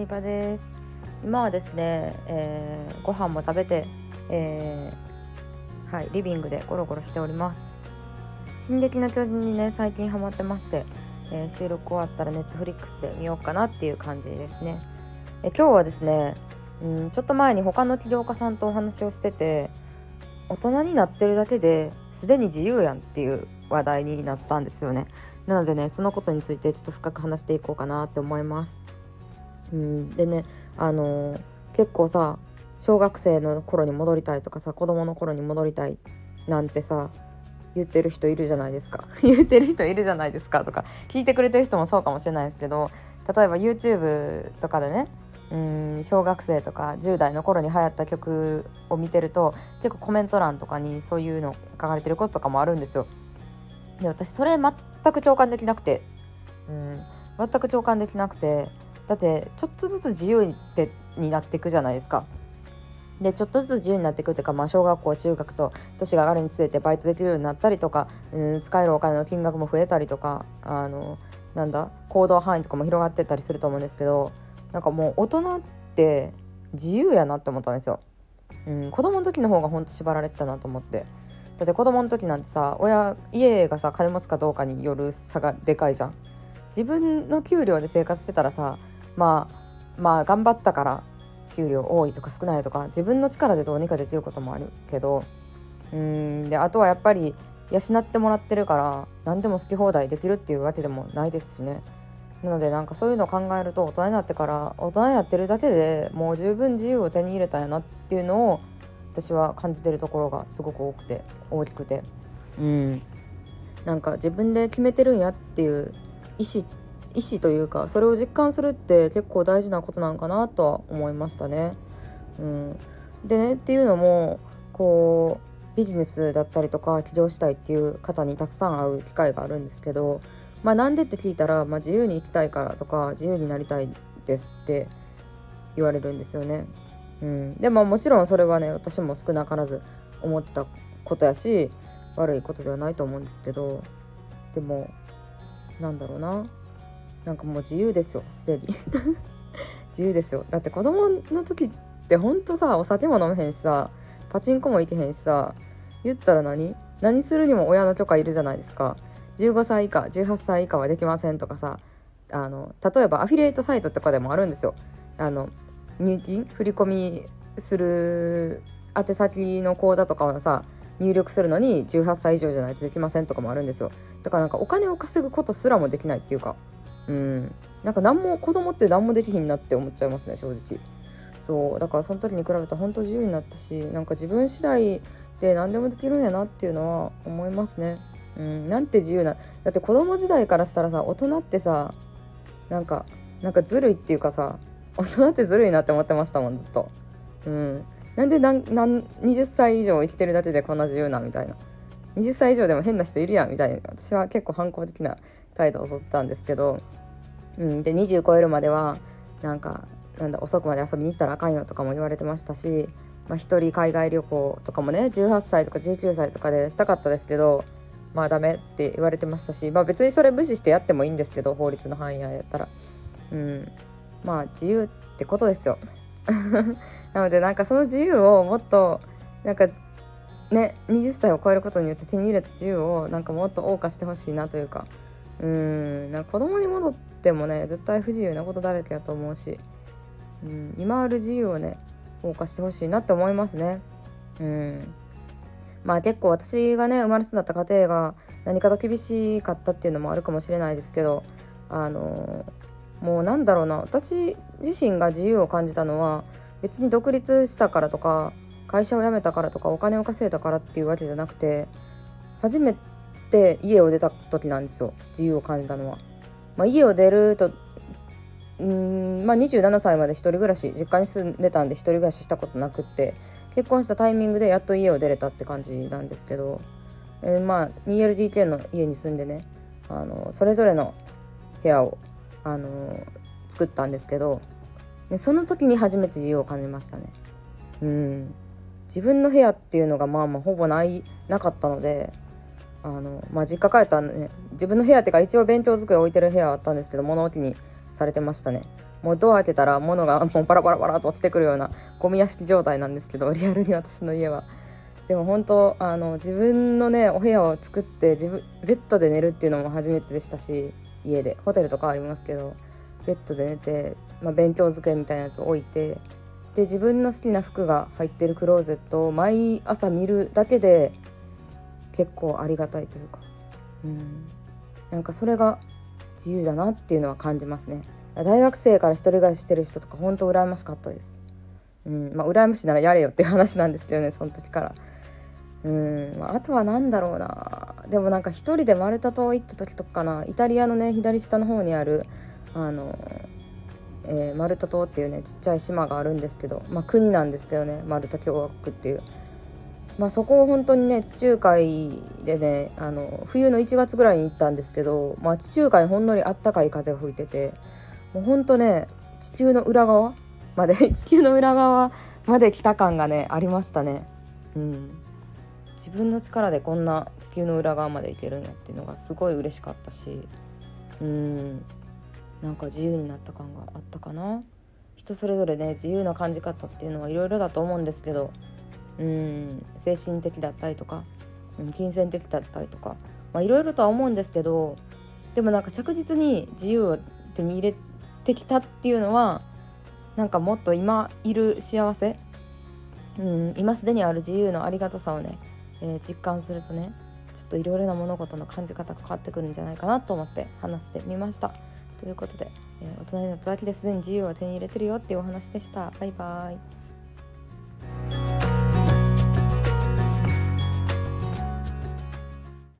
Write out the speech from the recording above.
相葉です。今はですね、えー、ご飯も食べて、えー、はいリビングでゴロゴロしております。進撃の巨人にね最近ハマってまして、えー、収録終わったらネットフリックスで見ようかなっていう感じですね。え今日はですねうんちょっと前に他の起業家さんとお話をしてて大人になってるだけですでに自由やんっていう話題になったんですよね。なのでねそのことについてちょっと深く話していこうかなって思います。うんでねあのー、結構さ小学生の頃に戻りたいとかさ子供の頃に戻りたいなんてさ言ってる人いるじゃないですか 言ってる人いるじゃないですかとか聞いてくれてる人もそうかもしれないですけど例えば YouTube とかでねうん小学生とか10代の頃に流行った曲を見てると結構コメント欄とかにそういうの書かれてることとかもあるんですよ。で私それ全く共感できなくて、うん、全く共感できなくてだってちょっとずつ自由ってになっていくじゃないですか。でちょっとずつ自由になっていくっていうか、まあ、小学校中学と年が上がるにつれてバイトできるようになったりとか、うん、使えるお金の金額も増えたりとかあのなんだ行動範囲とかも広がってたりすると思うんですけどなんかもう大人って自由やなって思ったんですよ。うん、子供の時の方がほんと縛られてたなと思ってだって子供の時なんてさ親家がさ金持ちかどうかによる差がでかいじゃん自分の給料で生活してたらさまあまあ頑張ったから給料多いとか少ないとか自分の力でどうにかできることもあるけどうんであとはやっぱり養ってもらってるから何でも好き放題できるっていうわけでもないですしね。なのでなんかそういうのを考えると大人になってから大人になってるだけでもう十分自由を手に入れたんやなっていうのを私は感じてるところがすごく多くて大きくて。うん。なんか自分で決めてるんやっていう意思意思というかそれを実感するって結構大事なことなんかなとは思いましたね。うん、でねっていうのもこうビジネスだったりとか起業したいっていう方にたくさん会う機会があるんですけど、まあ、なんでって聞いたら、まあ、自由に生きたいからとか自由になりたいですって言われるんですよね。うん、でももちろんそれはね私も少なからず思ってたことやし悪いことではないと思うんですけどでもなんだろうななんかもう自由ですよすでに。自由ですよ。だって子供の時ってほんとさお酒も飲めへんしさパチンコも行けへんしさ言ったら何？何するにも親の許可いるじゃないですか。15歳以下18歳以下はできませんとかさあの例えばアフィリエイトサイトとかでもあるんですよ。あの入金？振り込みする宛先の口座とかはさ入力するのに18歳以上じゃないとできませんとかもあるんですよ。だからなんかお金を稼ぐことすらもできないっていうか。うん。なんか何も子供って何もできひんなって思っちゃいますね正直。そうだからその時に比べたら本当自由になったしなんか自分次第で何でもできるんやなっていうのは思いますね。うん。なんて自由なだって子供時代からしたらさ大人ってさなんかなんかずるいっていうかさ大人ってずるいなって思ってましたもんずっと。うん。なんで何何20歳以上生きてるだけでこんな自由なみたいな。20歳以上でも変な人いるやんみたいな私は結構反抗的な態度をとったんですけど、うん、で20超えるまではなんかなんだ遅くまで遊びに行ったらあかんよとかも言われてましたし、まあ、1人海外旅行とかもね18歳とか19歳とかでしたかったですけどまあダメって言われてましたし、まあ、別にそれ無視してやってもいいんですけど法律の範囲やったら。うんまあ自由ってことですよ なのでなんかその自由をもっとなんかね20歳を超えることによって手に入れた自由をなんかもっと謳歌してほしいなというか。うんなんか子供に戻ってもね絶対不自由なことだらけやと思うし、うん、今ある自由をね謳歌してほしいなって思いますね。うん。まあ結構私がね生まれ育った家庭が何かと厳しかったっていうのもあるかもしれないですけどあのもうなんだろうな。私自身が自由を感じたのは別に独立したからとか会社を辞めたからとかお金を稼いだからっていうわけじゃなくて初めて家を出た時なんですよ自由を感じたのは。まあ、家を出るとうんまあ、27歳まで1人暮らし実家に住んでたんで1人暮らししたことなくって結婚したタイミングでやっと家を出れたって感じなんですけど、えー、まあ 2LDK の家に住んでねあのそれぞれの部屋をあの作ったんですけどその時に初めて自由を感じましたね。うん自分の部屋っていうのがまあまあほぼないなかったのであの、まあ、実家帰ったらね自分の部屋っていうか一応勉強机置いてる部屋あったんですけど物置にされてましたね。もうドア開けたら物がもうパラパラパラと落ちてくるようなゴミ屋敷状態なんですけど リアルに私の家は。でも本当あの自分のねお部屋を作って自分ベッドで寝るっていうのも初めてでしたし家で。ホテルとかありますけどベッドで寝て、まあ、勉強机みたいなやつを置いてで自分の好きな服が入ってるクローゼットを毎朝見るだけで結構ありがたいというか。うん。なんかそれが自由だなっていうのは感じますね。大学生から一人暮らししてる人とか本当羨ましかったです。うん。まあ羨ましいならやれよっていう話なんですけどねその時から。うん、まあ、あとは何だろうな。でもなんか一人でマルタ島行った時とかかな。イタリアのね左下の方にあるあの、えー、マルタ島っていうねちっちゃい島があるんですけど、まあ、国なんですけどねマルタ共和国っていう。まあ、そこを本当にね地中海でねあの冬の1月ぐらいに行ったんですけど、まあ、地中海ほんのりあったかい風が吹いててもうほんとね地球の裏側まで 地球の裏側まで来た感がねありましたね。うん自分の力でこんな地球の裏側まで行けるんやっていうのがすごい嬉しかったしうんなんか自由になった感があったかな人それぞれね自由な感じ方っていうのはいろいろだと思うんですけどうん精神的だったりとか金銭的だったりとかいろいろとは思うんですけどでもなんか着実に自由を手に入れてきたっていうのはなんかもっと今いる幸せうん今すでにある自由のありがたさをねえー、実感するとねちょっといろいろな物事の感じ方が変わってくるんじゃないかなと思って話してみました。ということで、えー、大人になっただけですでに自由を手に入れてるよっていうお話でした。バイバイ。